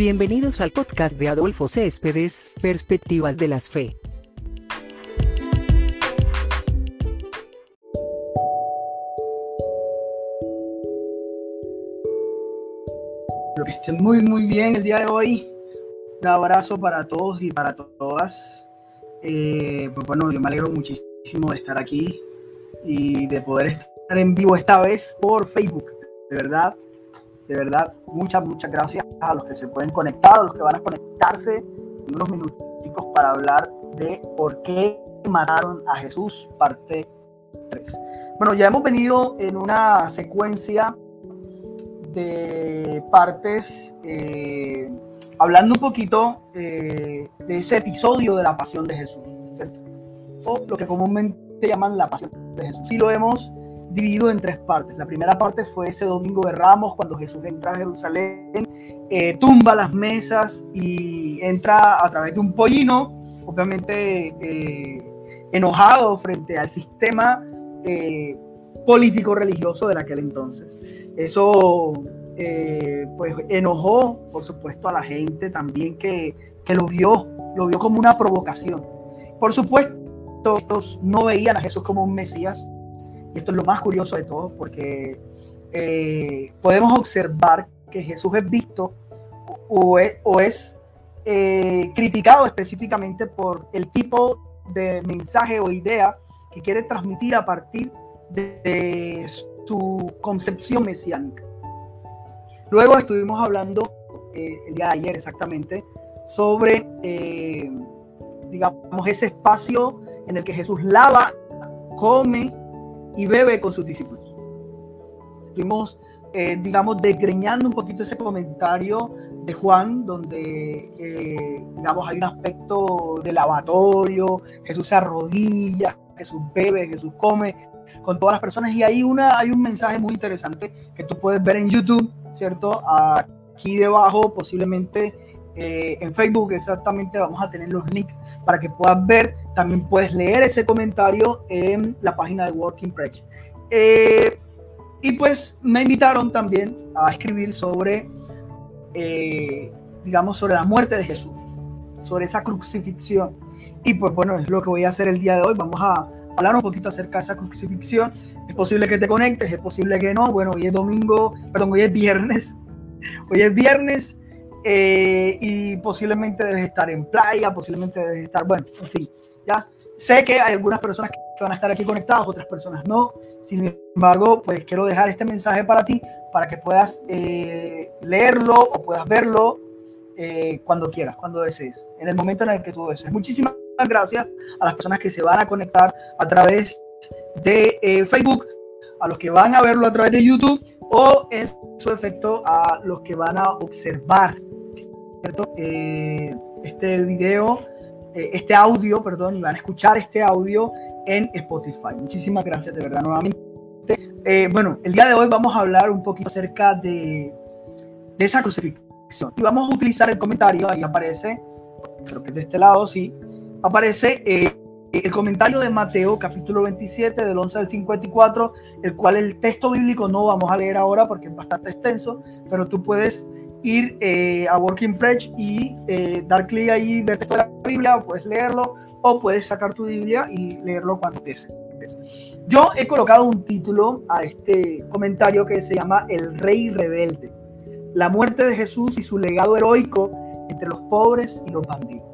Bienvenidos al podcast de Adolfo Céspedes, Perspectivas de las Fe. Que estén muy, muy bien el día de hoy. Un abrazo para todos y para todas. Eh, pues bueno, yo me alegro muchísimo de estar aquí y de poder estar en vivo esta vez por Facebook. De verdad, de verdad, muchas, muchas gracias a los que se pueden conectar, a los que van a conectarse en unos minuticos para hablar de por qué mataron a Jesús, parte 3. Bueno, ya hemos venido en una secuencia de partes eh, hablando un poquito eh, de ese episodio de la pasión de Jesús, o lo que comúnmente llaman la pasión de Jesús. Y lo hemos dividido en tres partes. La primera parte fue ese domingo de Ramos, cuando Jesús entra a Jerusalén, eh, tumba las mesas y entra a través de un pollino, obviamente enojado frente al sistema político religioso de aquel entonces. Eso eh, pues enojó, por supuesto, a la gente también que, que, lo vio, lo vio como una provocación. Por supuesto, estos no veían a Jesús como un Mesías, y esto es lo más curioso de todo, porque eh, podemos observar que Jesús es visto o es, o es eh, criticado específicamente por el tipo de mensaje o idea que quiere transmitir a partir de su concepción mesiánica. Luego estuvimos hablando eh, el día de ayer exactamente sobre, eh, digamos, ese espacio en el que Jesús lava, come y bebe con sus discípulos. Estuvimos, eh, digamos, desgreñando un poquito ese comentario de Juan, donde, digamos, hay un aspecto de lavatorio, Jesús se arrodilla, Jesús bebe, Jesús come, con todas las personas. Y hay, una, hay un mensaje muy interesante que tú puedes ver en YouTube, ¿cierto? Aquí debajo, posiblemente eh, en Facebook, exactamente vamos a tener los links para que puedas ver. También puedes leer ese comentario en la página de Working Preach. Eh, y pues me invitaron también a escribir sobre, eh, digamos, sobre la muerte de Jesús, sobre esa crucifixión. Y pues bueno, es lo que voy a hacer el día de hoy. Vamos a hablar un poquito acerca de esa crucifixión. Es posible que te conectes, es posible que no. Bueno, hoy es domingo, perdón, hoy es viernes. Hoy es viernes eh, y posiblemente debes estar en playa, posiblemente debes estar, bueno, en fin, ya. Sé que hay algunas personas que van a estar aquí conectadas, otras personas no. Sin embargo, pues quiero dejar este mensaje para ti, para que puedas eh, leerlo o puedas verlo eh, cuando quieras, cuando desees, en el momento en el que tú desees. Muchísimas gracias a las personas que se van a conectar a través de eh, Facebook, a los que van a verlo a través de YouTube o en su efecto a los que van a observar ¿cierto? Eh, este video, eh, este audio, perdón, y van a escuchar este audio en Spotify. Muchísimas gracias de verdad nuevamente. bueno, el día de hoy vamos a hablar un poquito acerca de, de esa crucifixión. Y vamos a utilizar el comentario, ahí aparece, creo que de este lado, sí, aparece eh, el comentario de Mateo, capítulo 27, del 11 al 54, el cual el texto bíblico no vamos a leer ahora porque es bastante extenso, pero tú puedes ir eh, a Working Preach y eh, dar clic ahí, ver toda la Biblia, o puedes leerlo, o puedes sacar tu Biblia y leerlo cuando desees. Yo he colocado un título a este comentario que se llama El Rey Rebelde, la muerte de Jesús y su legado heroico entre los pobres y los bandidos.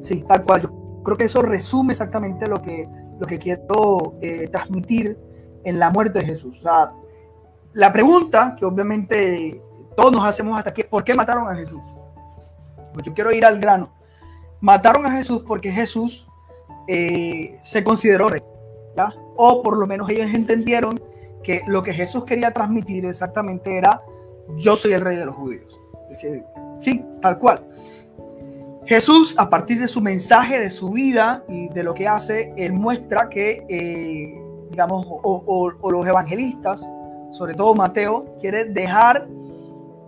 Sí, tal cual. Yo creo que eso resume exactamente lo que, lo que quiero eh, transmitir en la muerte de Jesús. O sea, la pregunta que obviamente todos nos hacemos hasta aquí, ¿por qué mataron a Jesús? Pues yo quiero ir al grano. Mataron a Jesús porque Jesús eh, se consideró rey, ¿ya? o por lo menos ellos entendieron que lo que Jesús quería transmitir exactamente era, yo soy el rey de los judíos. Sí, tal cual. Jesús, a partir de su mensaje, de su vida y de lo que hace, él muestra que, eh, digamos, o, los evangelistas, sobre todo Mateo, quiere dejar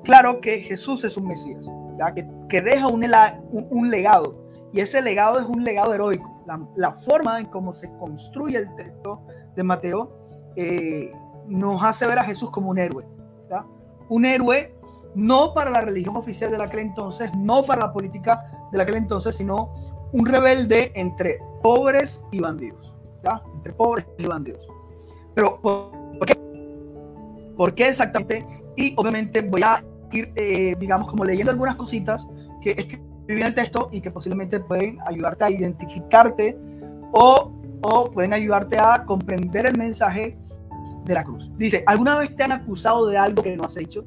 claro que Jesús es un Mesías, ¿ya? Que, deja un, legado, y ese legado es un legado heroico. La, forma en cómo se construye el texto de Mateo eh, nos hace ver a Jesús como un héroe, un héroe no para la religión oficial de aquel entonces, no para la política de aquel entonces, sino un rebelde entre pobres y bandidos. Entre pobres y bandidos. Pero, ¿por qué? ¿Por qué exactamente? Y obviamente voy a ir, eh, digamos, como leyendo algunas cositas que escribí en el texto y que posiblemente pueden ayudarte a identificarte o, o pueden ayudarte a comprender el mensaje de la cruz. Dice, ¿alguna vez te han acusado de algo que no has hecho?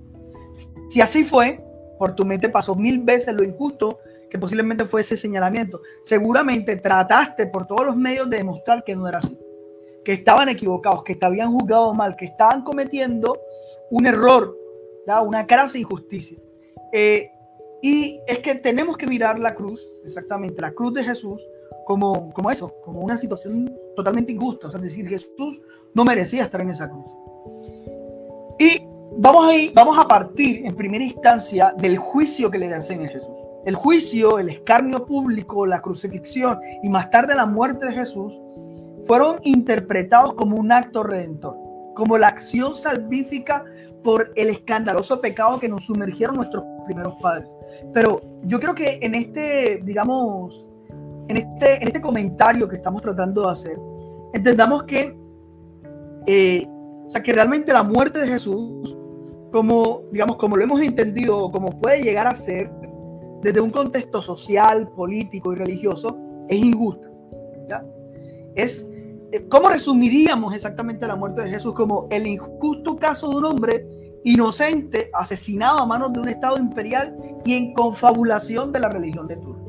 Si así fue, por tu mente pasó mil veces lo injusto que posiblemente fue ese señalamiento. Seguramente trataste por todos los medios de demostrar que no era así, que estaban equivocados, que te habían juzgado mal, que estaban cometiendo un error, una crasa injusticia. Eh, y es que tenemos que mirar la cruz, exactamente, la cruz de Jesús, como, como eso, como una situación totalmente injusta. O sea, es decir, Jesús no merecía estar en esa cruz. Y vamos a, ir, vamos a partir en primera instancia del juicio que le hacen a Jesús. El juicio, el escarnio público, la crucifixión y más tarde la muerte de Jesús fueron interpretados como un acto redentor, como la acción salvífica por el escandaloso pecado que nos sumergieron nuestros primeros padres. Pero yo creo que en este, digamos, en este, en este comentario que estamos tratando de hacer, entendamos que, eh, o sea, que realmente la muerte de Jesús, como, digamos, como lo hemos entendido, como puede llegar a ser desde un contexto social, político y religioso, es injusta. ¿ya? Es, ¿Cómo resumiríamos exactamente la muerte de Jesús? Como el injusto caso de un hombre inocente asesinado a manos de un Estado imperial y en confabulación de la religión de turno.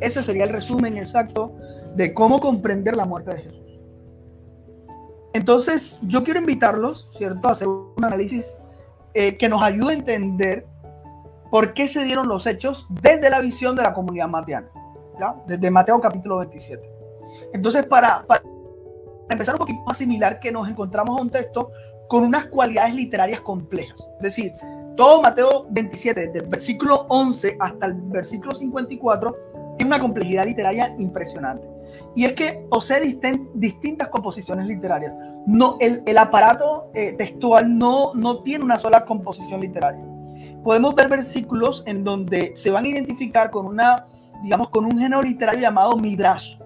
Ese sería el resumen exacto de cómo comprender la muerte de Jesús. Entonces, yo quiero invitarlos, ¿cierto?, a hacer un análisis eh, que nos ayude a entender por qué se dieron los hechos desde la visión de la comunidad mateana, ¿ya? Desde Mateo capítulo 27. Entonces, para, para empezar un poquito más similar, que nos encontramos a un texto con unas cualidades literarias complejas. Es decir, todo Mateo 27, desde el versículo 11 hasta el versículo 54, tiene una complejidad literaria impresionante. Y es que posee distintas composiciones literarias. No, el, el aparato eh, textual no, no tiene una sola composición literaria. Podemos ver versículos en donde se van a identificar con una, digamos, con un género literario llamado midrash.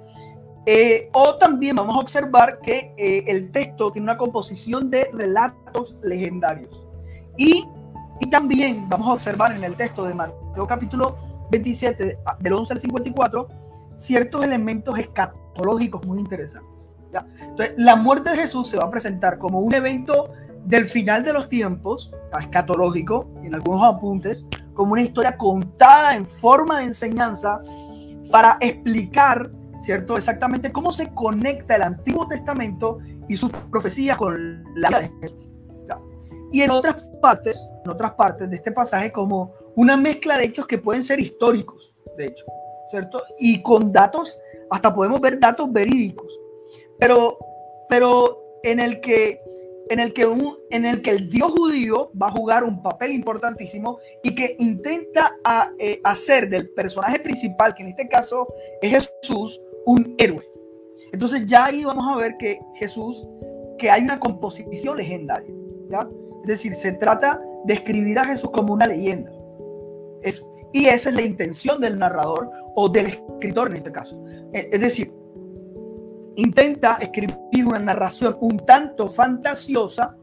Eh, o también vamos a observar que eh, el texto tiene una composición de relatos legendarios. Y, y también vamos a observar en el texto de Mateo capítulo 27, ah, del 11 al 54, ciertos elementos escatológicos muy interesantes. Entonces, la muerte de Jesús se va a presentar como un evento del final de los tiempos, escatológico, en algunos apuntes, como una historia contada en forma de enseñanza para explicar, ¿cierto? Exactamente cómo se conecta el Antiguo Testamento y sus profecías con la vida de Jesús. Y en otras partes, en otras partes de este pasaje, como una mezcla de hechos que pueden ser históricos, de hecho, ¿cierto? Y con datos, hasta podemos ver datos verídicos, pero, pero en el que en el, que un, en el que el Dios judío va a jugar un papel importantísimo y que intenta a, eh, hacer del personaje principal, que en este caso es Jesús, un héroe. Entonces ya ahí vamos a ver que Jesús, que hay una composición legendaria, ¿ya? Es decir, se trata de escribir a Jesús como una leyenda. Y esa es la intención del narrador o del escritor en este caso. E, es decir, intenta escribir una narración un tanto fantasiosa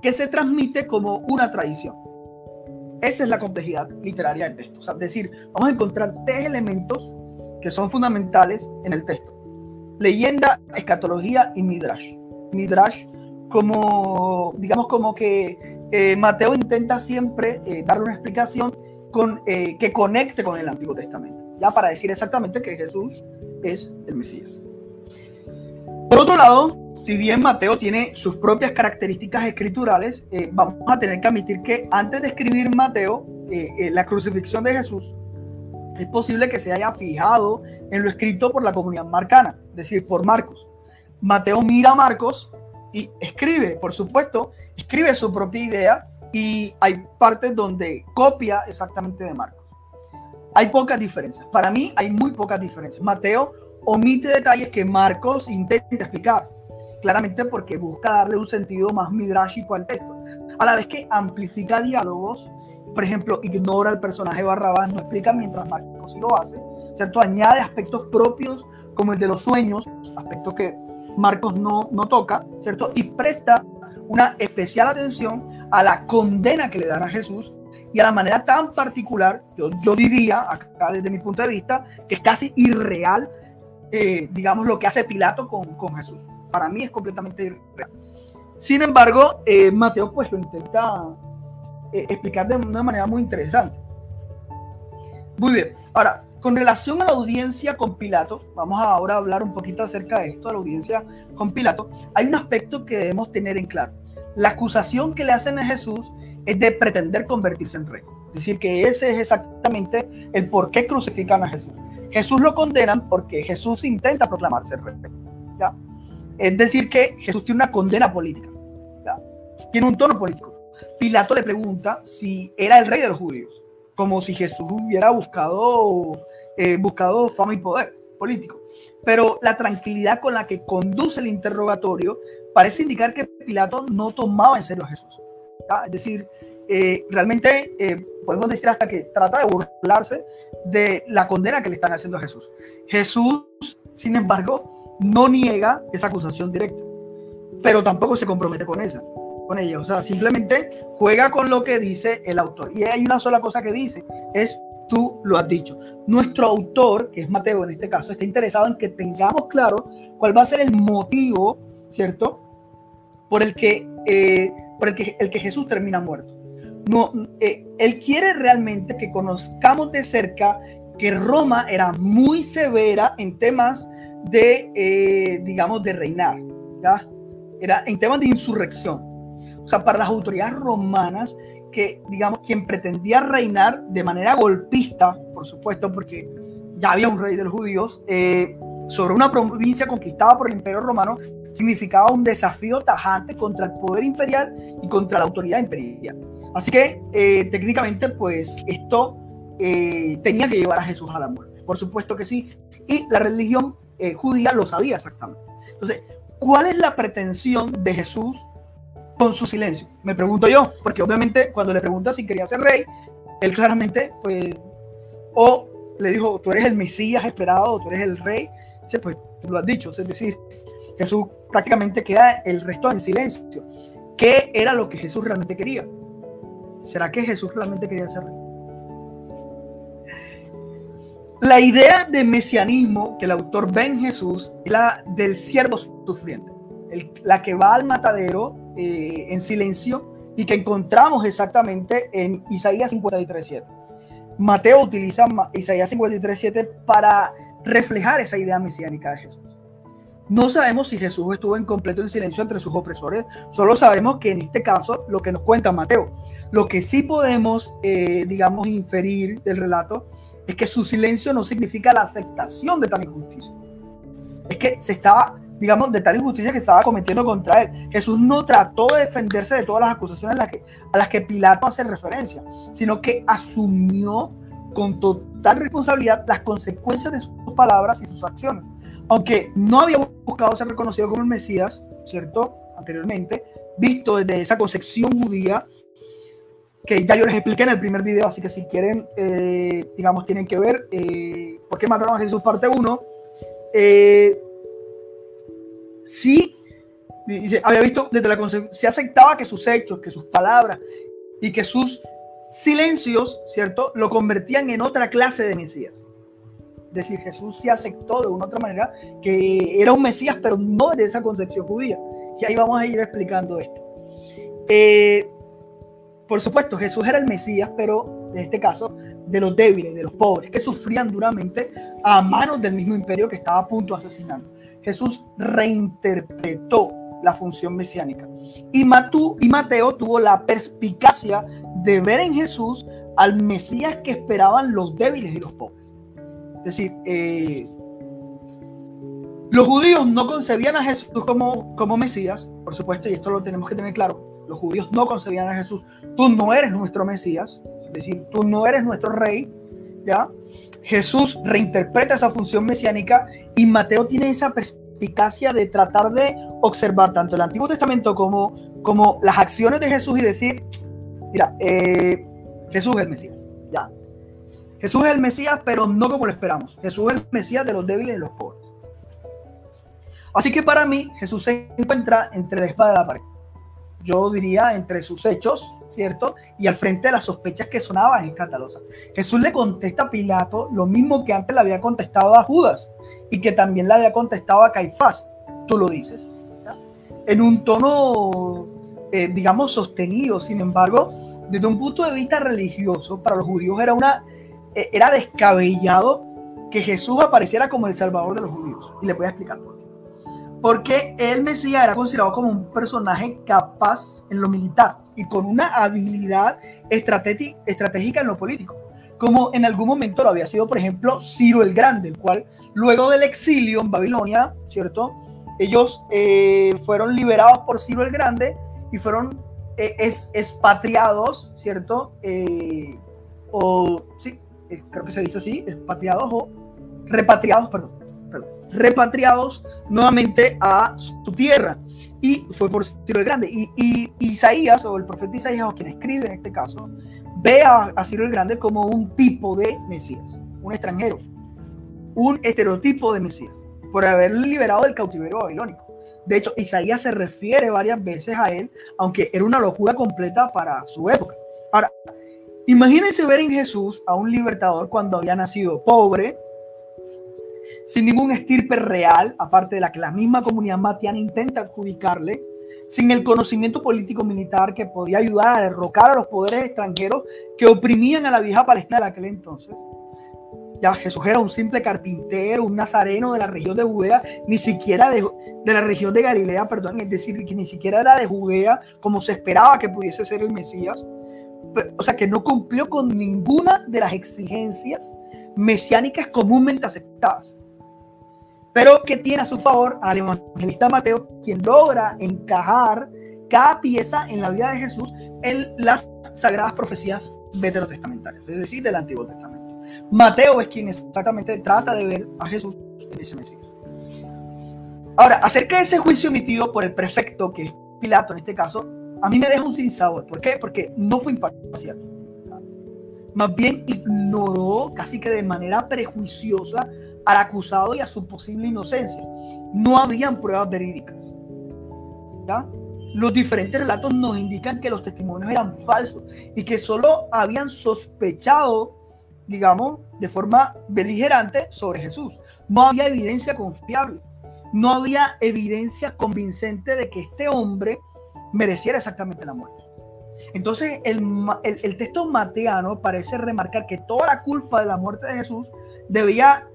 que se transmite como una tradición. Esa es la complejidad literaria del texto. es decir, vamos a encontrar tres elementos que son fundamentales en el texto. Leyenda, escatología y midrash. Midrash como, digamos, como que eh, Mateo intenta siempre eh, darle una explicación con, eh, que conecte con el Antiguo Testamento, ya para decir exactamente que Jesús es el Mesías. Por otro lado, si bien Mateo tiene sus propias características escriturales, eh, vamos a tener que admitir que antes de escribir Mateo, la crucifixión de Jesús, es posible que se haya fijado en lo escrito por la comunidad marcana, es decir, por Marcos. Mateo mira a Marcos y escribe, por supuesto, escribe su propia idea y hay partes donde copia exactamente de Marcos. Hay pocas diferencias. Para mí hay muy pocas diferencias. Mateo omite detalles que Marcos intenta explicar, claramente porque busca darle un sentido más midráshico al texto, a la vez que amplifica diálogos por ejemplo, ignora el personaje Barrabás, no explica mientras Marcos sí lo hace, ¿cierto? Añade aspectos propios como el de los sueños, aspectos que Marcos no, no toca, ¿cierto? Y presta una especial atención a la condena que le dan a Jesús y a la manera tan particular, yo, yo diría, acá desde mi punto de vista, que es casi irreal, eh, digamos, lo que hace Pilato con, con, Jesús. Para mí es completamente irreal. Sin embargo, eh, Mateo pues lo intenta eh, explicar de una manera muy interesante. Muy bien, ahora, con relación a la audiencia con Pilato, vamos ahora a hablar un poquito acerca de esto, de la audiencia con Pilato, hay un aspecto que debemos tener en claro. La acusación que le hacen a Jesús es de pretender convertirse en rey. Es decir, que ese es exactamente el por qué crucifican a Jesús. Jesús lo condenan porque Jesús intenta proclamarse rey. ¿ya? Es decir, que Jesús tiene una condena política. ¿ya? Tiene un tono político. Pilato le pregunta si era el rey de los judíos, como si Jesús hubiera buscado, eh, buscado fama y poder político. Pero la tranquilidad con la que conduce el interrogatorio parece indicar que Pilato no tomaba en serio a Jesús. Es decir, eh, realmente eh, podemos decir hasta que trata de burlarse de la condena que le están haciendo a Jesús. Jesús, sin embargo, no niega esa acusación directa, pero tampoco se compromete con ella. Con ella. O sea, simplemente juega con lo que dice el autor. Y hay una sola cosa que dice, es tú lo has dicho. Nuestro autor, que es Mateo en este caso, está interesado en que tengamos claro cuál va a ser el motivo, ¿cierto? Por el que eh, por el que, el que Jesús termina muerto. No, eh, él quiere realmente que conozcamos de cerca que Roma era muy severa en temas de, eh, digamos, de reinar, ¿ya? Era en temas de insurrección. Sea, para las autoridades romanas, que, digamos, quien pretendía reinar de manera golpista, por supuesto, porque ya había un rey de los judíos, eh, sobre una provincia conquistada por el imperio romano, significaba un desafío tajante contra el poder imperial y contra la autoridad imperial. Así que eh, técnicamente, pues esto eh, tenía que llevar a Jesús a la muerte. Por supuesto que sí. Y la religión eh, judía lo sabía exactamente. Entonces, ¿cuál es la pretensión de Jesús con su silencio? Me pregunto yo, porque obviamente cuando le pregunta si quería ser rey, él claramente, pues, o le dijo, tú eres el Mesías esperado, tú eres el rey, dice, pues tú lo has dicho, es decir, Jesús prácticamente queda el resto en silencio. ¿Qué era lo que Jesús realmente quería? ¿Será que Jesús realmente quería ser rey? La idea de mesianismo que el autor ve en Jesús es la del siervo sufriente, la que va al matadero eh, en silencio y que encontramos exactamente en Isaías 53.7. Mateo utiliza Isaías 53.7 para reflejar esa idea mesiánica de Jesús. No sabemos si Jesús estuvo en completo en silencio entre sus opresores, solo sabemos que en este caso lo que nos cuenta Mateo. Lo que sí podemos, eh, digamos, inferir del relato es que su silencio no significa la aceptación de tal injusticia. Es que se estaba, digamos, de tal injusticia que estaba cometiendo contra él. Jesús no trató de defenderse de todas las acusaciones a las que, a las que Pilato hace referencia, sino que asumió con total responsabilidad las consecuencias de sus palabras y sus acciones aunque no había buscado ser reconocido como el Mesías, ¿cierto? Anteriormente, visto desde esa concepción judía, que ya yo les expliqué en el primer video, así que si quieren, eh, digamos, tienen que ver eh, por qué mataron a Jesús parte 1. Eh, sí, había visto desde la concepción, se aceptaba que sus hechos, que sus palabras y que sus silencios, ¿cierto? Lo convertían en otra clase de Mesías decir, Jesús se aceptó de una otra manera que era un Mesías, pero no de esa concepción judía. Y ahí vamos a ir explicando esto. Eh, por supuesto, Jesús era el Mesías, pero en este caso de los débiles, de los pobres, que sufrían duramente a manos del mismo imperio que estaba a punto de asesinar. Jesús reinterpretó la función mesiánica. Y, Mateo tuvo la perspicacia de ver en Jesús al Mesías que esperaban los débiles y los pobres. Es decir, eh, los judíos no concebían a Jesús como, como Mesías, por supuesto, y esto lo tenemos que tener claro. Los judíos no concebían a Jesús. Tú no eres nuestro Mesías, es decir, tú no eres nuestro rey, ¿ya? Jesús reinterpreta esa función mesiánica y Mateo tiene esa perspicacia de tratar de observar tanto el Antiguo Testamento como, como las acciones de Jesús y decir, mira, eh, Jesús es el Mesías. Ya. Jesús es el Mesías, pero no como lo esperamos. Jesús es el Mesías de los débiles y los pobres. Así que para mí, Jesús se encuentra entre la espada y la pared. Yo diría entre sus hechos, ¿cierto? Y al frente de las sospechas que sonaban escandalosas. Jesús le contesta a Pilato lo mismo que antes le había contestado a Judas y que también le había contestado a Caifás. Tú lo dices. En un tono, eh, digamos, sostenido. Sin embargo, desde un punto de vista religioso, para los judíos era, una, eh, era descabellado que Jesús apareciera como el salvador de los judíos. Y le voy a explicar por. Porque el Mesías era considerado como un personaje capaz en lo militar y con una habilidad estratégica en lo político. Como en algún momento lo había sido, por ejemplo, Ciro el Grande, el cual luego del exilio en Babilonia, ¿cierto? Ellos eh, fueron liberados por Ciro el Grande y fueron eh, expatriados, ¿cierto? Eh, o sí, creo que se dice así, expatriados o repatriados, perdón repatriados nuevamente a su tierra. Y fue por Ciro el Grande. Y, Isaías, o el profeta Isaías, o quien escribe en este caso, ve a, a Ciro el Grande como un tipo de Mesías, un extranjero, un estereotipo de Mesías, por haber liberado del cautiverio babilónico. De hecho, Isaías se refiere varias veces a él, aunque era una locura completa para su época. Ahora, imagínense ver en Jesús a un libertador cuando había nacido pobre, sin ningún estirpe real, aparte de la que la misma comunidad matiana intenta adjudicarle, sin el conocimiento político militar que podía ayudar a derrocar a los poderes extranjeros que oprimían a la vieja Palestina de aquel entonces. Ya Jesús era un simple carpintero, un nazareno de la región de Judea, ni siquiera de, de la región de Galilea, perdón, es decir, que ni siquiera era de Judea como se esperaba que pudiese ser el Mesías. O sea, que no cumplió con ninguna de las exigencias mesiánicas comúnmente aceptadas pero que tiene a su favor al evangelista Mateo, quien logra encajar cada pieza en la vida de Jesús en las sagradas profecías veterotestamentarias, es decir, del Antiguo Testamento. Mateo es quien exactamente trata de ver a Jesús en ese Mesías. Ahora, acerca de ese juicio emitido por el prefecto, que es Pilato en este caso, a mí me deja un sinsabor. ¿Por qué? Porque no fue imparcial. Más bien ignoró casi que de manera prejuiciosa al acusado y a su posible inocencia. No habían pruebas verídicas. Los diferentes relatos nos indican que los testimonios eran falsos y que solo habían sospechado, digamos, de forma beligerante sobre Jesús. No había evidencia confiable. No había evidencia convincente de que este hombre mereciera exactamente la muerte. Entonces, el, el, el texto mateano parece remarcar que toda la culpa de la muerte de Jesús debía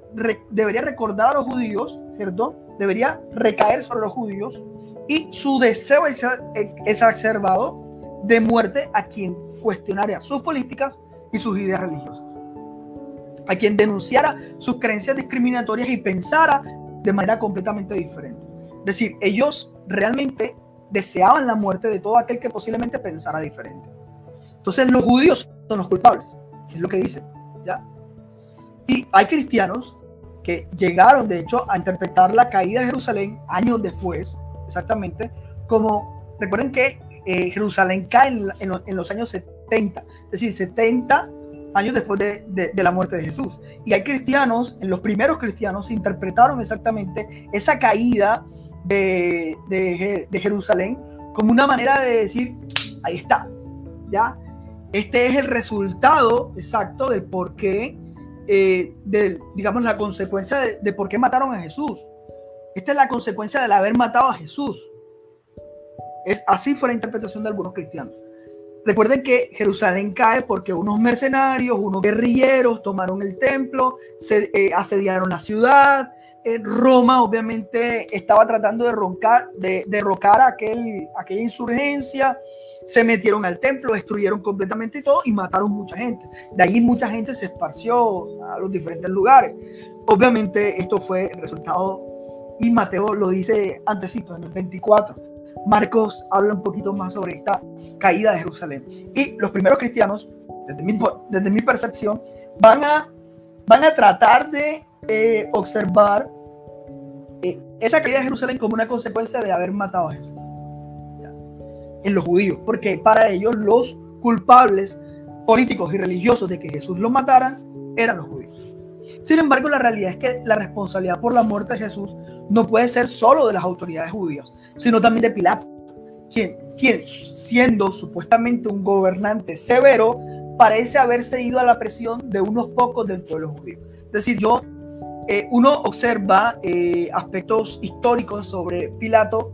debería recordar a los judíos, ¿cierto? Debería recaer sobre los judíos y su deseo exacerbado de muerte a quien cuestionara sus políticas y sus ideas religiosas. A quien denunciara sus creencias discriminatorias y pensara de manera completamente diferente. Es decir, ellos realmente deseaban la muerte de todo aquel que posiblemente pensara diferente. Entonces los judíos son los culpables, es lo que dicen, ¿ya? Y hay cristianos que llegaron, de hecho, a interpretar la caída de Jerusalén años después, exactamente, como, recuerden que eh, Jerusalén cae en, los años 70, es decir, 70 años después de, la muerte de Jesús. Y hay cristianos, los primeros cristianos, interpretaron exactamente esa caída de, de Jerusalén como una manera de decir, ahí está, ¿ya? Este es el resultado exacto del por qué eh, de, digamos, la consecuencia de, por qué mataron a Jesús. Esta es la consecuencia del haber matado a Jesús. Es así fue la interpretación de algunos cristianos. Recuerden que Jerusalén cae porque unos mercenarios, unos guerrilleros tomaron el templo, se eh, asediaron la ciudad. Roma obviamente estaba tratando de, roncar, de derrocar aquel, aquella insurgencia se metieron al templo, destruyeron completamente todo y mataron mucha gente. De ahí mucha gente se esparció a los diferentes lugares. Obviamente esto fue el resultado y Mateo lo dice antesito, en el 24. Marcos habla un poquito más sobre esta caída de Jerusalén. Y los primeros cristianos, desde mi, desde mi percepción, van a, van a tratar de eh, observar eh, esa caída de Jerusalén como una consecuencia de haber matado a Jesús en los judíos, porque para ellos los culpables políticos y religiosos de que Jesús lo mataran eran los judíos. Sin embargo, la realidad es que la responsabilidad por la muerte de Jesús no puede ser solo de las autoridades judías, sino también de Pilato, quien, quien siendo supuestamente un gobernante severo, parece haber cedido a la presión de unos pocos del pueblo judío. Es decir, yo, eh, uno observa eh, aspectos históricos sobre Pilato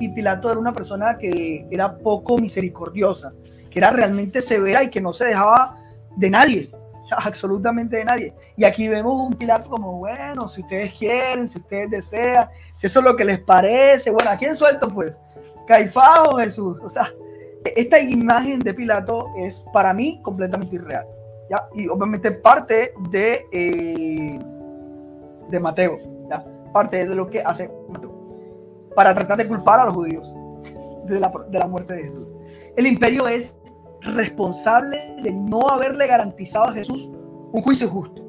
y Pilato era una persona que era poco misericordiosa, que era realmente severa y que no se dejaba de nadie, absolutamente de nadie. Y aquí vemos un Pilato como, bueno, si ustedes quieren, si ustedes desean, si eso es lo que les parece, bueno, ¿a quién suelto pues? Jesús. O sea, esta imagen de Pilato es para mí completamente irreal. ¿ya? Y obviamente parte de, eh, de Mateo, parte de lo que hace Mateo, para tratar de culpar a los judíos de la, de la muerte de Jesús. El imperio es responsable de no haberle garantizado a Jesús un juicio justo.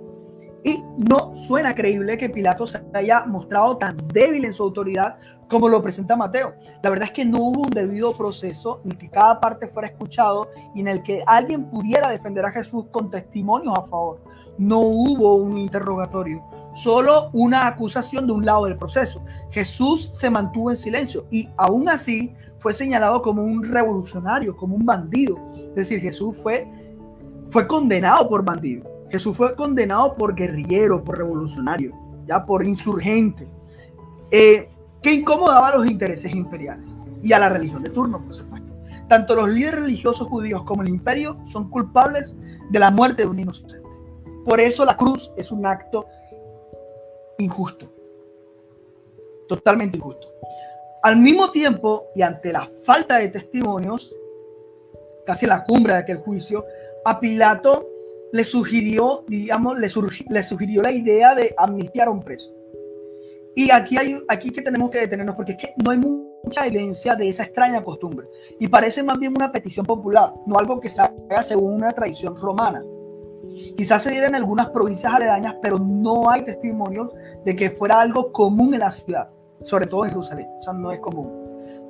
Y no suena creíble que Pilato se haya mostrado tan débil en su autoridad como lo presenta Mateo. La verdad es que no hubo un debido proceso en que cada parte fuera escuchado y en el que alguien pudiera defender a Jesús con testimonios a favor. No hubo un interrogatorio, solo una acusación de un lado del proceso. Jesús se mantuvo en silencio y aún así fue señalado como un revolucionario, como un bandido. Es decir, Jesús fue, fue condenado por bandido. Jesús fue condenado por guerrillero, por revolucionario, ya por insurgente, eh, que incomodaba los intereses imperiales y a la religión de turno, por supuesto. Tanto los líderes religiosos judíos como el imperio son culpables de la muerte de un inocente. Por eso la cruz es un acto injusto, totalmente injusto. Al mismo tiempo, y ante la falta de testimonios, casi la cumbre de aquel juicio, a Pilato le sugirió, digamos, le, le sugirió la idea de amnistiar a un preso. Y aquí hay aquí que tenemos que detenernos porque es que no hay mucha evidencia de esa extraña costumbre y parece más bien una petición popular, no algo que se haga según una tradición romana. Quizás se diera en algunas provincias aledañas, pero no hay testimonios de que fuera algo común en la ciudad, sobre todo en Jerusalén. O sea, no es común.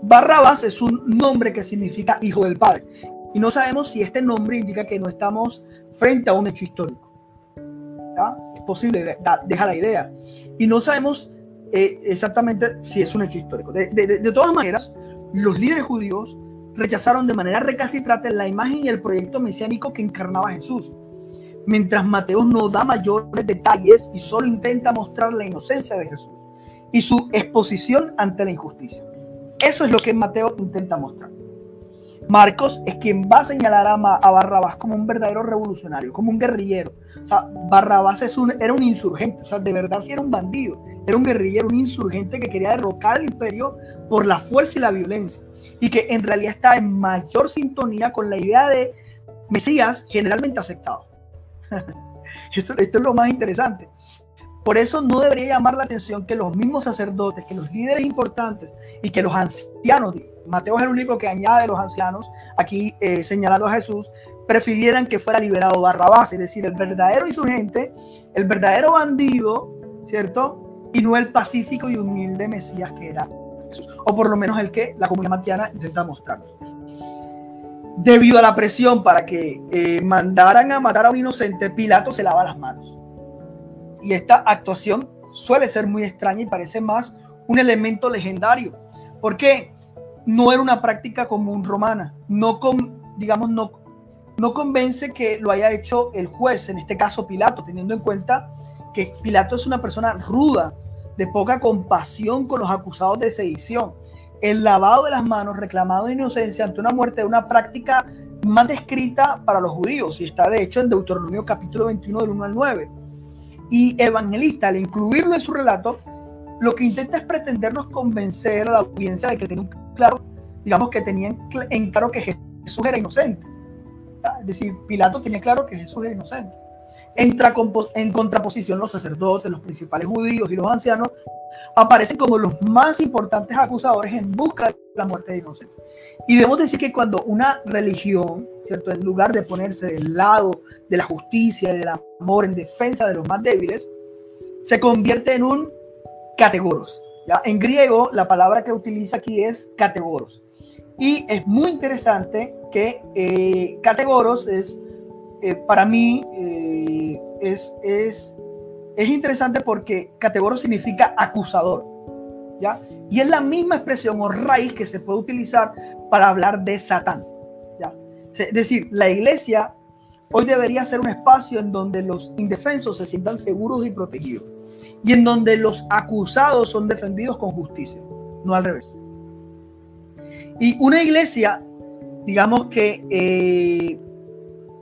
Barrabás es un nombre que significa hijo del padre. Y no sabemos si este nombre indica que no estamos frente a un hecho histórico. Es posible, deja la idea. Y no sabemos eh, exactamente si es un hecho histórico. De, de, todas maneras, los líderes judíos rechazaron de manera recalcitrante la imagen y el proyecto mesiánico que encarnaba Jesús. Mientras Mateo no da mayores detalles y solo intenta mostrar la inocencia de Jesús y su exposición ante la injusticia. Eso es lo que Mateo intenta mostrar. Marcos es quien va a señalar a, Barrabás como un verdadero revolucionario, como un guerrillero. O Barrabás era un insurgente, o sea, de verdad sí era un bandido, era un guerrillero, un insurgente que quería derrocar el imperio por la fuerza y la violencia, y que en realidad está en mayor sintonía con la idea de Mesías generalmente aceptado. esto, es lo más interesante. Por eso no debería llamar la atención que los mismos sacerdotes, que los líderes importantes y que los ancianos, Mateo es el único que añade los ancianos, aquí eh, señalando a Jesús, prefirieran que fuera liberado Barrabás, es decir, el verdadero insurgente, el verdadero bandido, ¿cierto? Y no el pacífico y humilde Mesías que era Jesús, o por lo menos el que la comunidad matiana intenta mostrar. Debido a la presión para que eh, mandaran a matar a un inocente, Pilato se lava las manos y esta actuación suele ser muy extraña y parece más un elemento legendario. porque No era una práctica común romana. No, con, digamos, no, no convence que lo haya hecho el juez, en este caso Pilato, teniendo en cuenta que Pilato es una persona ruda, de poca compasión con los acusados de sedición. El lavado de las manos reclamado de inocencia ante una muerte de una práctica más descrita para los judíos y está de hecho en Deuteronomio capítulo 21 del 1 al 9. Y Evangelista, al incluirlo en su relato, lo que intenta es pretendernos convencer a la audiencia de que tenían claro, digamos que tenían en claro que Jesús era inocente. Es decir, Pilato tenía claro que Jesús era inocente. Entra en contraposición los sacerdotes, los principales judíos y los ancianos aparecen como los más importantes acusadores en busca de la muerte de inocentes. Y debemos decir que cuando una religión ¿cierto? En lugar de ponerse del lado de la justicia y del amor en defensa de los más débiles, se convierte en un categoros. ¿ya? En griego, la palabra que utiliza aquí es categoros. Y es muy interesante que eh, categoros es eh, para mí eh, es, es, es interesante porque categoro significa acusador. ¿ya? Y es la misma expresión o raíz que se puede utilizar para hablar de Satán. ¿ya? Es decir, la iglesia hoy debería ser un espacio en donde los indefensos se sientan seguros y protegidos y en donde los acusados son defendidos con justicia, no al revés. Y una iglesia, digamos que, eh,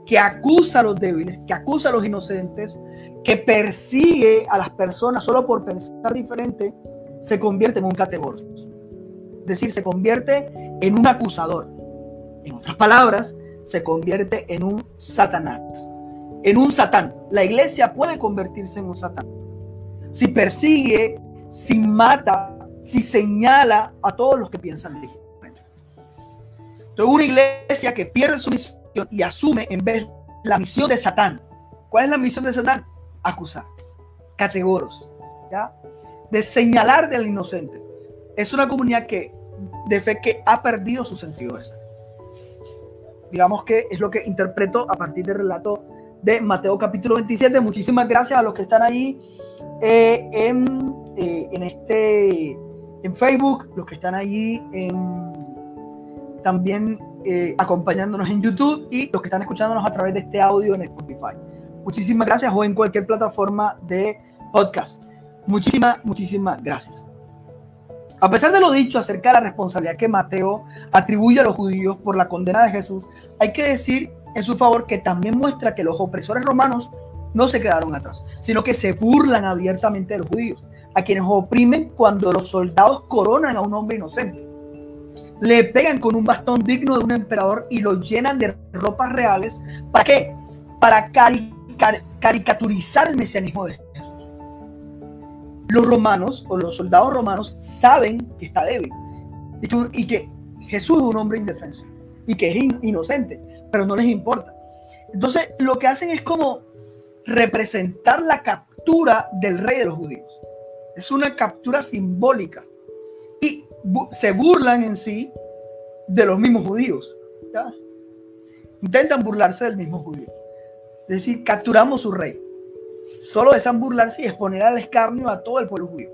que acusa a los débiles, que acusa a los inocentes, que persigue a las personas solo por pensar diferente, se convierte en un categorio. Es decir, se convierte en un acusador. En otras palabras, se convierte en un Satanás, en un Satán. La iglesia puede convertirse en un Satán. Si persigue, si mata, si señala a todos los que piensan diferente. Entonces, una iglesia que pierde su misión y asume en vez la misión de Satán. ¿Cuál es la misión de Satán? Acusar, categoros, ¿ya? de señalar del inocente. Es una comunidad que de fe que ha perdido su sentido de ser. Digamos que es lo que interpreto a partir del relato de Mateo capítulo 27. Muchísimas gracias a los que están ahí eh, en, eh, en, este en Facebook, los que están ahí en, también eh, acompañándonos en YouTube y los que están escuchándonos a través de este audio en Spotify. Muchísimas gracias o en cualquier plataforma de podcast. Muchísimas, muchísimas gracias. A pesar de lo dicho acerca de la responsabilidad que Mateo atribuye a los judíos por la condena de Jesús, hay que decir en su favor que también muestra que los opresores romanos no se quedaron atrás, sino que se burlan abiertamente de los judíos, a quienes oprimen cuando los soldados coronan a un hombre inocente. Le pegan con un bastón digno de un emperador y lo llenan de ropas reales. ¿Para qué? Para caricaturizar el mesianismo de los romanos o los soldados romanos saben que está débil y que, Jesús es un hombre indefenso y que es inocente, pero no les importa. Entonces, lo que hacen es como representar la captura del rey de los judíos. Es una captura simbólica y se burlan en sí de los mismos judíos. Intentan burlarse del mismo judío. Es decir, capturamos su rey solo desean burlarse y exponer al escarnio a todo el pueblo judío.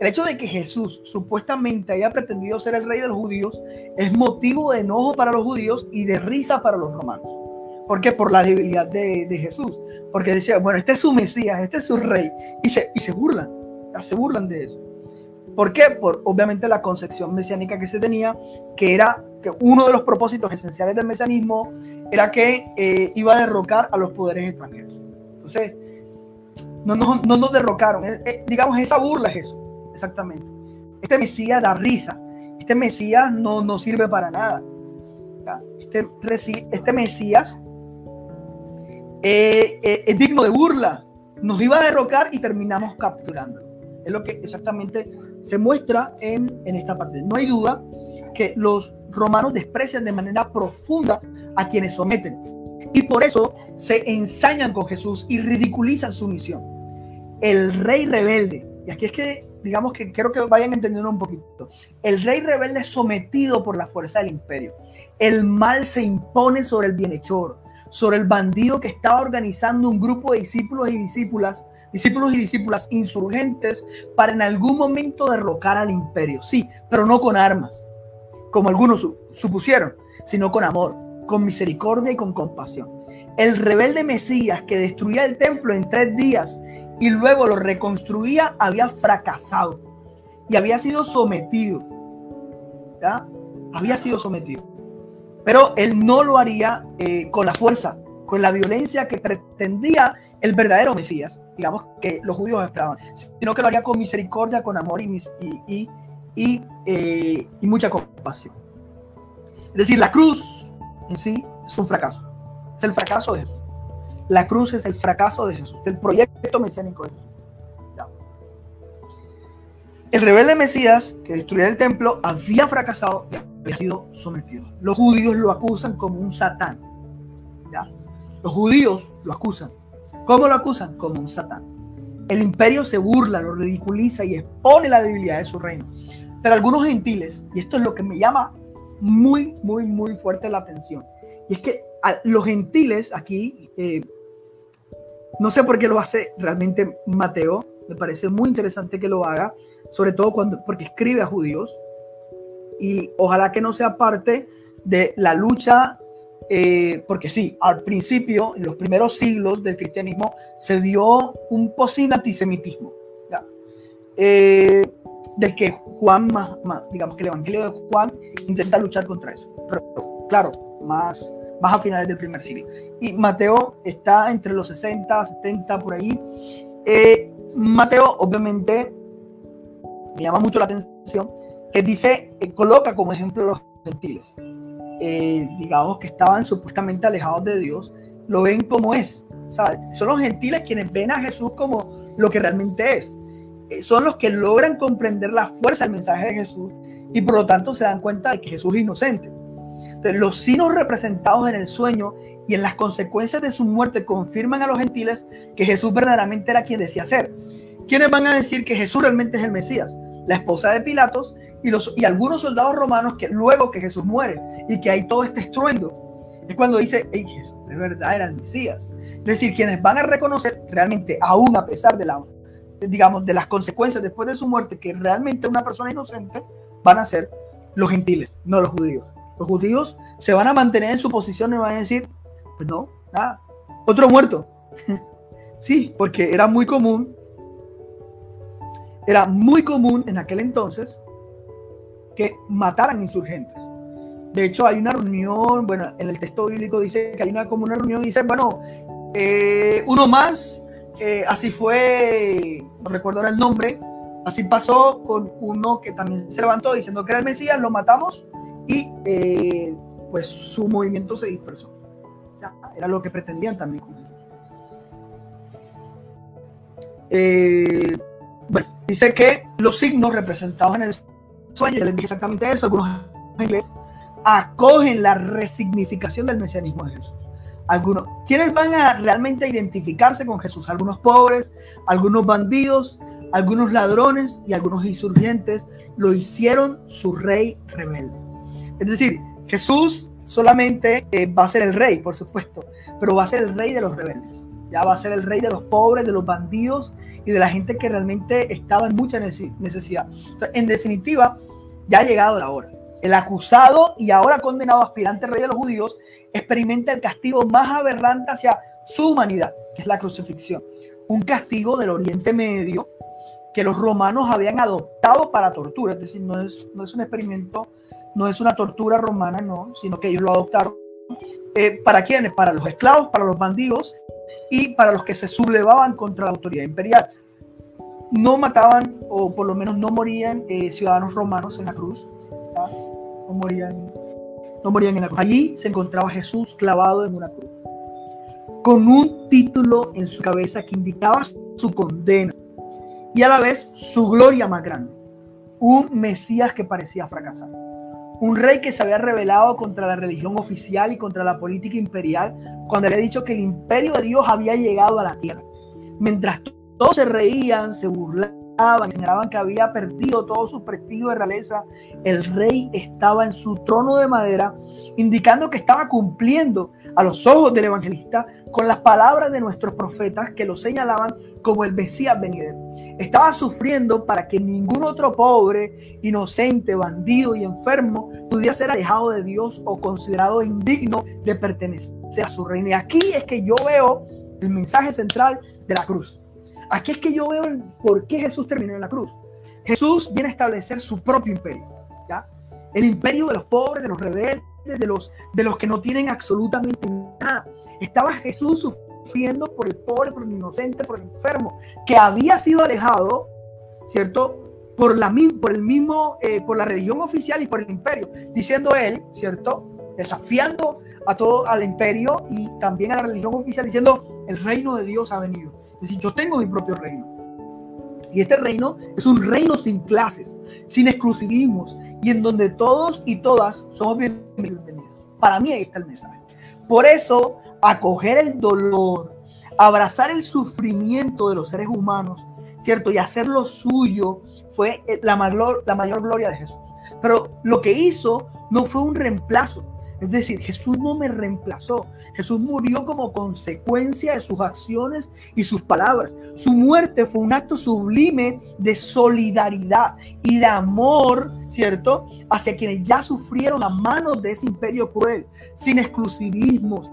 El hecho de que Jesús supuestamente haya pretendido ser el rey de los judíos es motivo de enojo para los judíos y de risa para los romanos. ¿Por qué? Por la debilidad de, Jesús. Porque decía, bueno, este es su Mesías, este es su rey. Y se, y se burlan, se burlan de eso. ¿Por qué? Por obviamente la concepción mesiánica que se tenía, que era que uno de los propósitos esenciales del mesianismo era que eh, iba a derrocar a los poderes extranjeros. Entonces, no, no, no nos derrocaron. digamos, esa burla es eso, exactamente. Este Mesías da risa. Este Mesías no, no sirve para nada. Este, este Mesías eh, eh, es digno de burla. Nos iba a derrocar y terminamos capturando. Es lo que exactamente se muestra en, en esta parte. No hay duda que los romanos desprecian de manera profunda a quienes someten. Y por eso se ensañan con Jesús y ridiculizan su misión el rey rebelde, y aquí es que, digamos que quiero que vayan entendiendo un poquito, el rey rebelde es sometido por la fuerza del imperio. El mal se impone sobre el bienhechor, sobre el bandido que estaba organizando un grupo de discípulos y discípulas, discípulos y discípulas insurgentes para en algún momento derrocar al imperio. Sí, pero no con armas, como algunos supusieron, sino con amor, con misericordia y con compasión. El rebelde Mesías que destruía el templo en tres días y luego lo reconstruía, había fracasado y había sido sometido. ¿ya? Había sido sometido. Pero él no lo haría eh, con la fuerza, con la violencia que pretendía el verdadero Mesías, digamos que los judíos esperaban, sino que lo haría con misericordia, con amor y, y, y, eh, y mucha compasión. Es decir, la cruz en sí es un fracaso. Es el fracaso de Jesús. La cruz es el fracaso de Jesús, el proyecto mesiánico de Jesús. El rebelde Mesías que destruía el templo había fracasado y había sido sometido. Los judíos lo acusan como un satán. Los judíos lo acusan. ¿Cómo lo acusan? Como un satán. El imperio se burla, lo ridiculiza y expone la debilidad de su reino. Pero algunos gentiles, y esto es lo que me llama muy, muy, muy fuerte la atención, y es que a los gentiles aquí, eh, no sé por qué lo hace realmente Mateo, me parece muy interesante que lo haga, sobre todo cuando, porque escribe a judíos, y ojalá que no sea parte de la lucha, eh, porque sí, al principio, en los primeros siglos del cristianismo, se dio un posible antisemitismo, eh, del que Juan, más, digamos que el Evangelio de Juan intenta luchar contra eso. Pero claro, más, más a finales del primer siglo. Y Mateo está entre los 60, 70, por ahí. Eh, Mateo, obviamente, me llama mucho la atención, que dice, que coloca como ejemplo los gentiles. Eh, digamos que estaban supuestamente alejados de Dios, lo ven como es. son los gentiles quienes ven a Jesús como lo que realmente es. Eh, son los que logran comprender la fuerza del mensaje de Jesús y por lo tanto se dan cuenta de que Jesús es inocente. Entonces, los signos representados en el sueño y en las consecuencias de su muerte confirman a los gentiles que Jesús verdaderamente era quien decía ser. ¿Quiénes van a decir que Jesús realmente es el Mesías? La esposa de Pilatos y, los, y algunos soldados romanos que luego que Jesús muere y que hay todo este estruendo. Es cuando dice, hey, Jesús de verdad era el Mesías. Es decir, quienes van a reconocer realmente, aún a pesar de la, digamos, de las consecuencias después de su muerte, que realmente una persona inocente, van a ser los gentiles, no los judíos. Los judíos se van a mantener en su posición y van a decir, pues no, nada, otro muerto. sí, porque era muy común, era muy común en aquel entonces que mataran insurgentes. De hecho, hay una reunión, bueno, en el texto bíblico dice que hay una como una reunión y dice, bueno, eh, uno más, eh, así fue, no recuerdo ahora el nombre, así pasó con uno que también se levantó diciendo que era el Mesías, lo matamos y eh, pues su movimiento se dispersó. era lo que pretendían también eh, bueno, dice que los signos representados en el sueño, ya les dije exactamente eso, algunos inglés acogen la resignificación del mesianismo de Jesús. Algunos, ¿quiénes van a realmente identificarse con Jesús? Algunos pobres, algunos bandidos, algunos ladrones y algunos insurgentes lo hicieron su rey rebelde. Es decir, Jesús solamente eh, va a ser el rey, por supuesto, pero va a ser el rey de los rebeldes. Ya va a ser el rey de los pobres, de los bandidos y de la gente que realmente estaba en mucha necesidad. en definitiva, ya ha llegado la hora. El acusado y ahora condenado aspirante rey de los judíos experimenta el castigo más aberrante hacia su humanidad, que es la crucifixión. Un castigo del Oriente Medio que los romanos habían adoptado para tortura, es decir, no es, no es un experimento no es una tortura romana, no, sino que ellos lo adoptaron. Eh, ¿Para quiénes? Para los esclavos, para los bandidos y para los que se sublevaban contra la autoridad imperial. No mataban, o por lo menos no morían eh, ciudadanos romanos en la cruz. No morían, no morían en la cruz. Allí se encontraba Jesús clavado en una cruz, con un título en su cabeza que indicaba su condena y a la vez su gloria más grande. Un Mesías que parecía fracasar un rey que se había rebelado contra la religión oficial y contra la política imperial cuando había dicho que el imperio de Dios había llegado a la tierra. Mientras todos se reían, se burlaban, señalaban que había perdido todo su prestigio de realeza, el rey estaba en su trono de madera, indicando que estaba cumpliendo a los ojos del evangelista con las palabras de nuestros profetas que lo señalaban como el Mesías venidero. Estaba sufriendo para que ningún otro pobre, inocente, bandido y enfermo pudiera ser alejado de Dios o considerado indigno de pertenecer a su reino. Y aquí es que yo veo el mensaje central de la cruz. Aquí es que yo veo por qué Jesús terminó en la cruz. Jesús viene a establecer su propio imperio, ¿ya? El imperio de los pobres, de los rebeldes, de los, de los que no tienen absolutamente nada. Estaba Jesús sufriendo por el pobre, por el inocente, por el enfermo, que había sido alejado, ¿cierto? Por, la, por el mismo, eh, por la religión oficial y por el imperio, diciendo él, ¿cierto? Desafiando a todo al imperio y también a la religión oficial, diciendo, el reino de Dios ha venido. Es decir, yo tengo mi propio reino. Y este reino es un reino sin clases, sin exclusivismos, y en donde todos y todas somos bienvenidos. Para mí ahí está el mensaje. Por eso, acoger el dolor, abrazar el sufrimiento de los seres humanos, ¿cierto? Y hacerlo suyo fue la mayor, la mayor gloria de Jesús. Pero lo que hizo no fue un reemplazo. Es decir, Jesús no me reemplazó. Jesús murió como consecuencia de sus acciones y sus palabras. Su muerte fue un acto sublime de solidaridad y de amor, ¿cierto? Hacia quienes ya sufrieron a manos de ese imperio cruel, sin exclusivismos.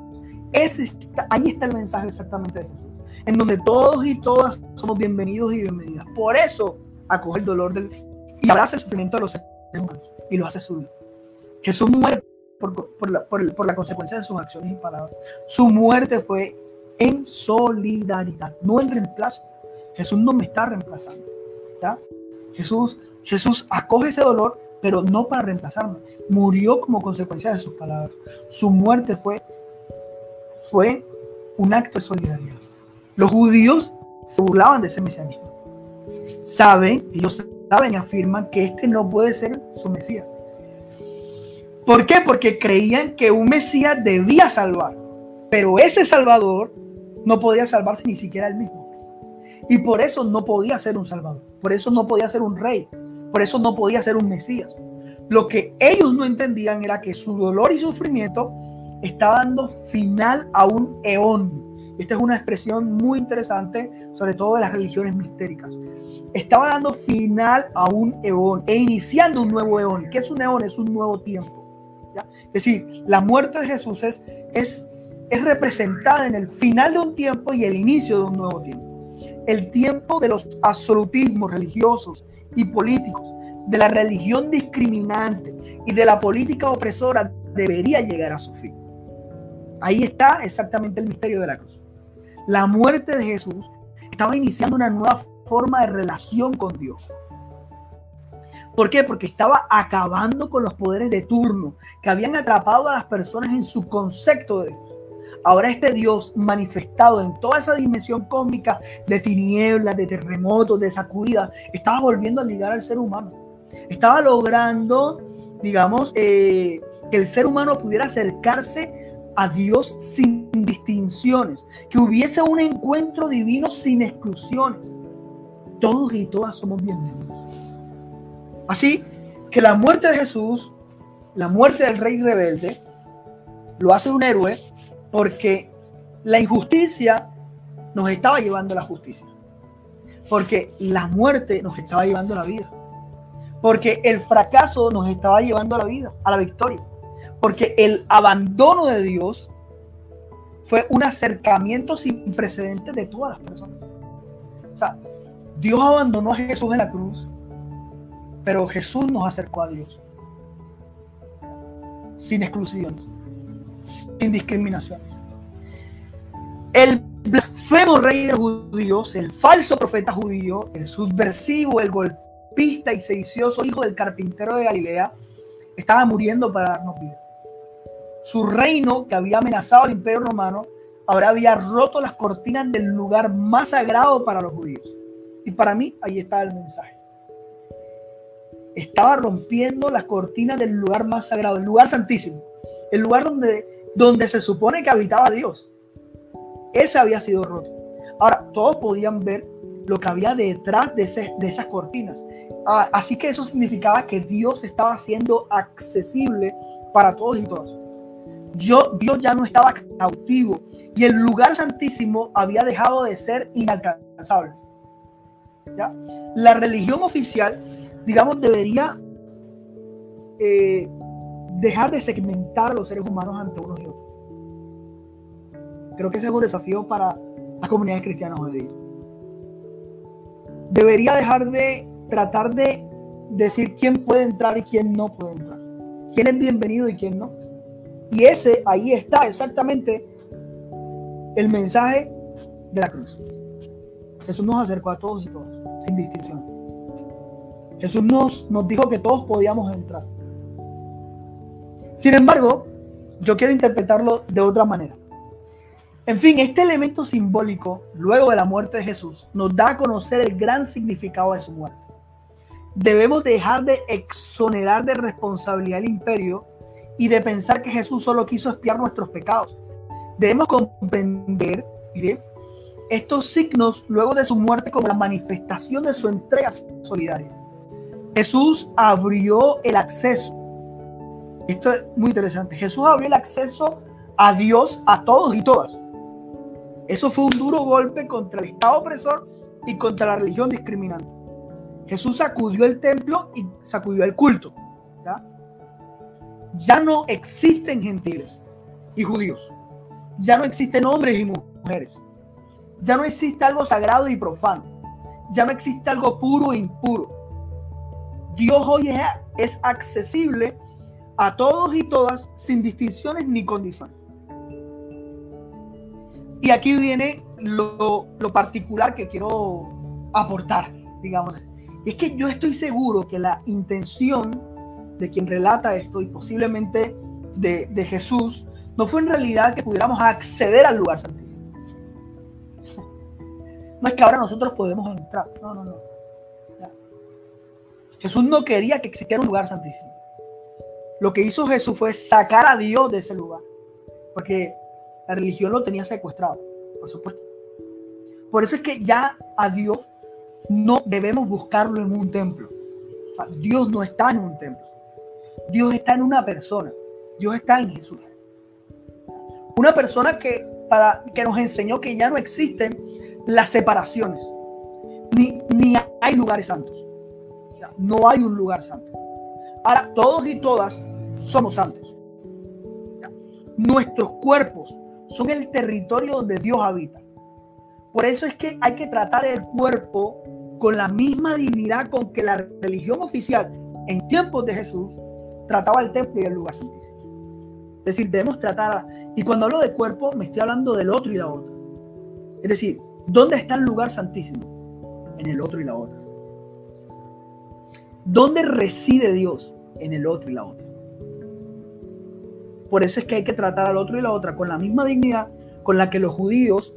Ese ahí está el mensaje exactamente de Jesús, en donde todos y todas somos bienvenidos y bienvenidas. Por eso acoge el dolor del, y abraza el sufrimiento de los seres humanos y lo hace suyo. Jesús muere por, la, por, la consecuencia de sus acciones y palabras. Su muerte fue en solidaridad, no en reemplazo. Jesús no me está reemplazando. Jesús, Jesús acoge ese dolor, pero no para reemplazarme. Murió como consecuencia de sus palabras. Su muerte fue, fue un acto de solidaridad. Los judíos se burlaban de ese mesianismo. Saben, ellos saben afirman que este no puede ser su Mesías. ¿Por qué? Porque creían que un Mesías debía salvar, pero ese Salvador no podía salvarse ni siquiera él mismo. Y por eso no podía ser un Salvador, por eso no podía ser un rey, por eso no podía ser un Mesías. Lo que ellos no entendían era que su dolor y sufrimiento estaba dando final a un eón. Esta es una expresión muy interesante, sobre todo de las religiones mistéricas. Estaba dando final a un eón e iniciando un nuevo eón. ¿Qué es un eón? Es un nuevo tiempo. Es decir, la muerte de Jesús es, es, representada en el final de un tiempo y el inicio de un nuevo tiempo. El tiempo de los absolutismos religiosos y políticos, de la religión discriminante y de la política opresora debería llegar a su fin. Ahí está exactamente el misterio de la cruz. La muerte de Jesús estaba iniciando una nueva forma de relación con Dios. ¿Por qué? Porque estaba acabando con los poderes de turno que habían atrapado a las personas en su concepto de Dios. Ahora este Dios manifestado en toda esa dimensión cósmica de tinieblas, de terremotos, de sacudidas, estaba volviendo a ligar al ser humano. Estaba logrando, digamos, eh, que el ser humano pudiera acercarse a Dios sin distinciones, que hubiese un encuentro divino sin exclusiones. Todos y todas somos bienvenidos. Así que la muerte de Jesús, la muerte del rey rebelde, lo hace un héroe porque la injusticia nos estaba llevando a la justicia. Porque la muerte nos estaba llevando a la vida. Porque el fracaso nos estaba llevando a la vida, a la victoria. Porque el abandono de Dios fue un acercamiento sin precedentes de todas las personas. O sea, Dios abandonó a Jesús en la cruz pero Jesús nos acercó a Dios. Sin exclusión, sin discriminación. El blasfemo rey de judíos, el falso profeta judío, el subversivo, el golpista y sedicioso hijo del carpintero de Galilea, estaba muriendo para darnos vida. Su reino, que había amenazado al imperio romano, ahora había roto las cortinas del lugar más sagrado para los judíos. Y para mí, ahí está el mensaje estaba rompiendo las cortinas del lugar más sagrado, el lugar santísimo, el lugar donde, donde se supone que habitaba Dios. Ese había sido roto. Ahora, todos podían ver lo que había detrás de, esas cortinas. Ah, así que eso significaba que Dios estaba siendo accesible para todos y todas. Yo, Dios ya no estaba cautivo y el lugar santísimo había dejado de ser inalcanzable. ¿Ya? La religión oficial digamos, debería eh, dejar de segmentar a los seres humanos ante unos y otros. Creo que ese es un desafío para las comunidades cristianas hoy día. Debería dejar de tratar de decir quién puede entrar y quién no puede entrar. Quién es bienvenido y quién no. Y ese, ahí está exactamente el mensaje de la cruz. Jesús nos acercó a todos y todas, sin distinción. Jesús nos, nos dijo que todos podíamos entrar. Sin embargo, yo quiero interpretarlo de otra manera. En fin, este elemento simbólico, luego de la muerte de Jesús, nos da a conocer el gran significado de su muerte. Debemos dejar de exonerar de responsabilidad el imperio y de pensar que Jesús solo quiso espiar nuestros pecados. Debemos comprender estos signos luego de su muerte como la manifestación de su entrega solidaria. Jesús abrió el acceso esto es muy interesante. Jesús abrió el acceso a Dios a todos y todas. Eso fue un duro golpe contra el Estado opresor y contra la religión discriminante. Jesús sacudió el templo y sacudió el culto. ¿ya? ya no existen gentiles y judíos. Ya no existen hombres y mujeres. Ya no existe algo sagrado y profano. Ya no existe algo puro e impuro. Dios hoy es, accesible a todos y todas sin distinciones ni condiciones. Y aquí viene lo, lo particular que quiero aportar, digamos. Es que yo estoy seguro que la intención de quien relata esto y posiblemente de, Jesús, no fue en realidad que pudiéramos acceder al lugar santísimo. No es que ahora nosotros podemos entrar. No, no, no. Jesús no quería que existiera un lugar santísimo. Lo que hizo Jesús fue sacar a Dios de ese lugar. Porque la religión lo tenía secuestrado, por supuesto. Por eso es que ya a Dios no debemos buscarlo en un templo. Dios no está en un templo. Dios está en una persona. Dios está en Jesús. Una persona que, para, que nos enseñó que ya no existen las separaciones. Ni, ni hay lugares santos. No hay un lugar santo. Ahora, todos y todas somos santos. Nuestros cuerpos son el territorio donde Dios habita. Por eso es que hay que tratar el cuerpo con la misma dignidad con que la religión oficial en tiempos de Jesús trataba el templo y el lugar santísimo. Es decir, debemos tratar, y cuando hablo de cuerpo, me estoy hablando del otro y la otra. Es decir, ¿dónde está el lugar santísimo? En el otro y la otra. ¿Dónde reside Dios? En el otro y la otra. Por eso es que hay que tratar al otro y la otra con la misma dignidad con la que los judíos,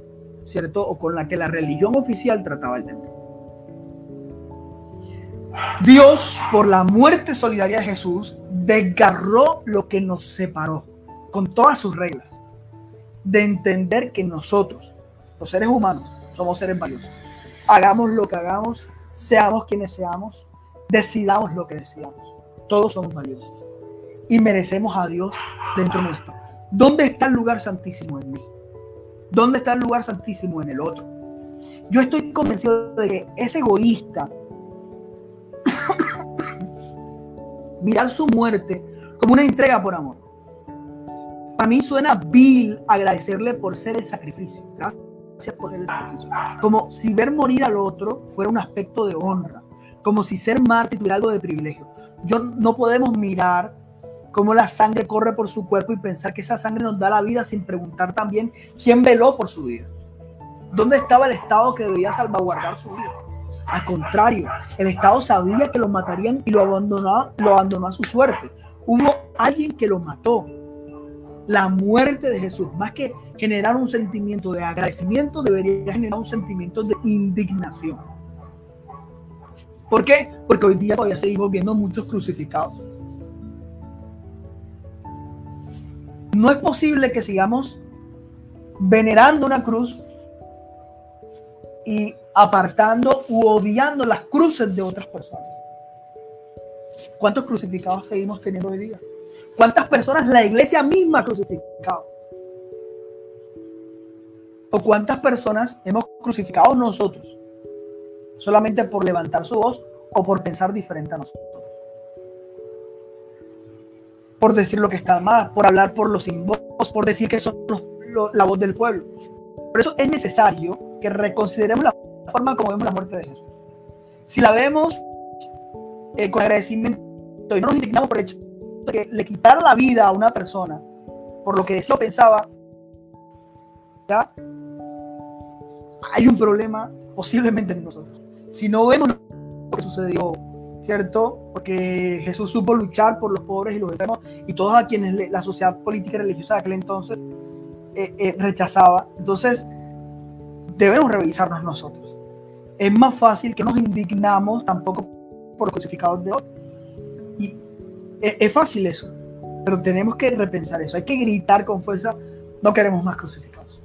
¿cierto? O con la que la religión oficial trataba el templo. Dios, por la muerte solidaria de Jesús, desgarró lo que nos separó, con todas sus reglas, de entender que nosotros, los seres humanos, somos seres valiosos. Hagamos lo que hagamos, seamos quienes seamos, decidamos lo que decidamos. Todos somos valiosos y merecemos a Dios dentro nuestro. ¿Dónde está el lugar santísimo en mí? ¿Dónde está el lugar santísimo en el otro? Yo estoy convencido de que ese egoísta mirar su muerte como una entrega por amor. Para mí suena vil agradecerle por ser el sacrificio. Gracias por ser el sacrificio. Como si ver morir al otro fuera un aspecto de honra. Como si ser mártir tuviera algo de privilegio. Yo no podemos mirar cómo la sangre corre por su cuerpo y pensar que esa sangre nos da la vida sin preguntar también quién veló por su vida. ¿Dónde estaba el Estado que debía salvaguardar su vida? Al contrario, el Estado sabía que lo matarían y lo abandonó, lo abandonó a su suerte. Hubo alguien que lo mató. La muerte de Jesús, más que generar un sentimiento de agradecimiento, debería generar un sentimiento de indignación. ¿Por qué? Porque hoy día todavía seguimos viendo muchos crucificados. No es posible que sigamos venerando una cruz y apartando u odiando las cruces de otras personas. ¿Cuántos crucificados seguimos teniendo hoy día? ¿Cuántas personas la iglesia misma ha crucificado? ¿O cuántas personas hemos crucificado nosotros solamente por levantar su voz o por pensar diferente a nosotros? Por decir lo que está mal, por hablar por los sin voz, por decir que son la voz del pueblo. Por eso es necesario que reconsideremos la forma como vemos la muerte de Jesús. Si la vemos eh, con agradecimiento y no nos indignamos por el hecho de que le quitara la vida a una persona por lo que decía pensaba, ¿ya? hay un problema posiblemente en nosotros. Si no vemos lo que sucedió, ¿cierto? Porque Jesús supo luchar por los pobres y los enfermos y todos a quienes la sociedad política y religiosa de aquel entonces eh, eh, rechazaba. Entonces, debemos revisarnos nosotros es más fácil que nos indignamos tampoco por los crucificados de hoy. Y es, fácil eso, pero tenemos que repensar eso. Hay que gritar con fuerza, no queremos más crucificados.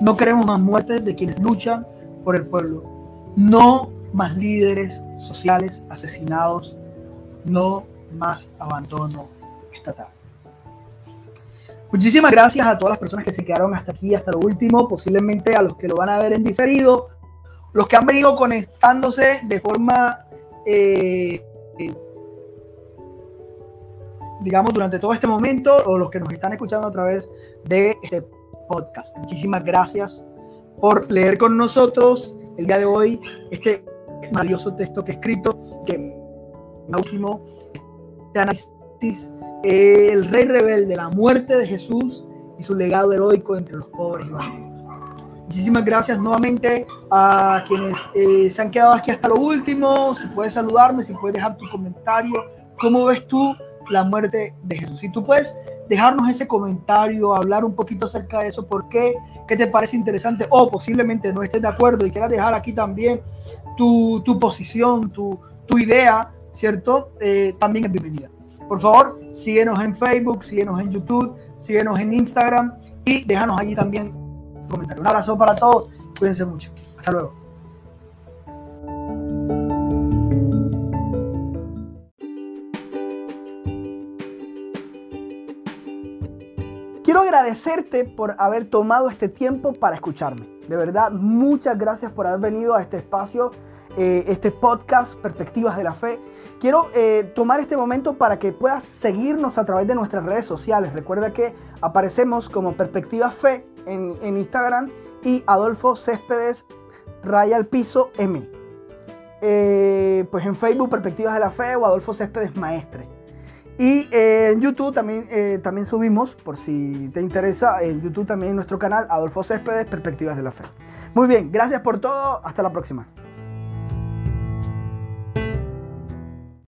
No queremos más muertes de quienes luchan por el pueblo. No más líderes sociales asesinados. No más abandono estatal. Muchísimas gracias a todas las personas que se quedaron hasta aquí, hasta lo último, posiblemente a los que lo van a ver en diferido, los que han venido conectándose de forma, eh, digamos, durante todo este momento, o los que nos están escuchando a través de este podcast. Muchísimas gracias por leer con nosotros el día de hoy este maravilloso texto que he escrito, que máximo de análisis, el rey rebelde, la muerte de Jesús y su legado heroico entre los pobres y. Muchísimas gracias nuevamente a quienes eh, se han quedado aquí hasta lo último. Si puedes saludarme, si puedes dejar tu comentario, ¿cómo ves tú la muerte de Jesús? Si tú puedes dejarnos ese comentario, hablar un poquito acerca de eso, por qué, qué te parece interesante o posiblemente no estés de acuerdo y quieras dejar aquí también tu, tu posición, tu, tu idea, ¿cierto? Eh, también es bienvenida. Por favor, síguenos en Facebook, síguenos en YouTube, síguenos en Instagram y déjanos allí también un comentario. Un abrazo para todos, cuídense mucho. Hasta luego. Agradecerte por haber tomado este tiempo para escucharme. De verdad, muchas gracias por haber venido a este espacio, eh, este podcast, Perspectivas de la Fe. Quiero eh, tomar este momento para que puedas seguirnos a través de nuestras redes sociales. Recuerda que aparecemos como Perspectivas Fe en, en Instagram y Adolfo Céspedes Raya al Piso M. Eh, pues en Facebook Perspectivas de la Fe o Adolfo Céspedes Maestre. Y eh, en YouTube también, eh, también subimos, por si te interesa, en YouTube también en nuestro canal Adolfo Céspedes Perspectivas de la Fe. Muy bien, gracias por todo, hasta la próxima.